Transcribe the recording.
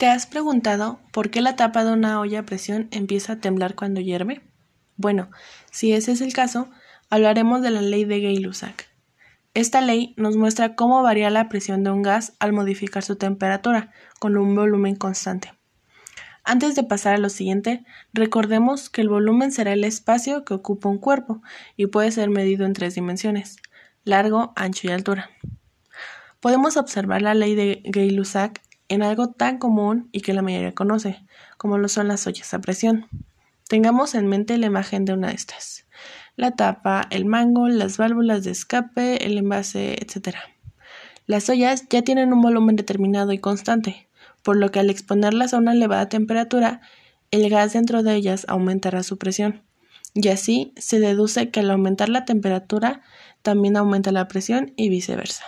¿Te has preguntado por qué la tapa de una olla a presión empieza a temblar cuando hierve? Bueno, si ese es el caso, hablaremos de la ley de Gay-Lussac. Esta ley nos muestra cómo varía la presión de un gas al modificar su temperatura con un volumen constante. Antes de pasar a lo siguiente, recordemos que el volumen será el espacio que ocupa un cuerpo y puede ser medido en tres dimensiones, largo, ancho y altura. Podemos observar la ley de Gay-Lussac en algo tan común y que la mayoría conoce, como lo son las ollas a presión. Tengamos en mente la imagen de una de estas. La tapa, el mango, las válvulas de escape, el envase, etc. Las ollas ya tienen un volumen determinado y constante, por lo que al exponerlas a una elevada temperatura, el gas dentro de ellas aumentará su presión. Y así se deduce que al aumentar la temperatura también aumenta la presión y viceversa.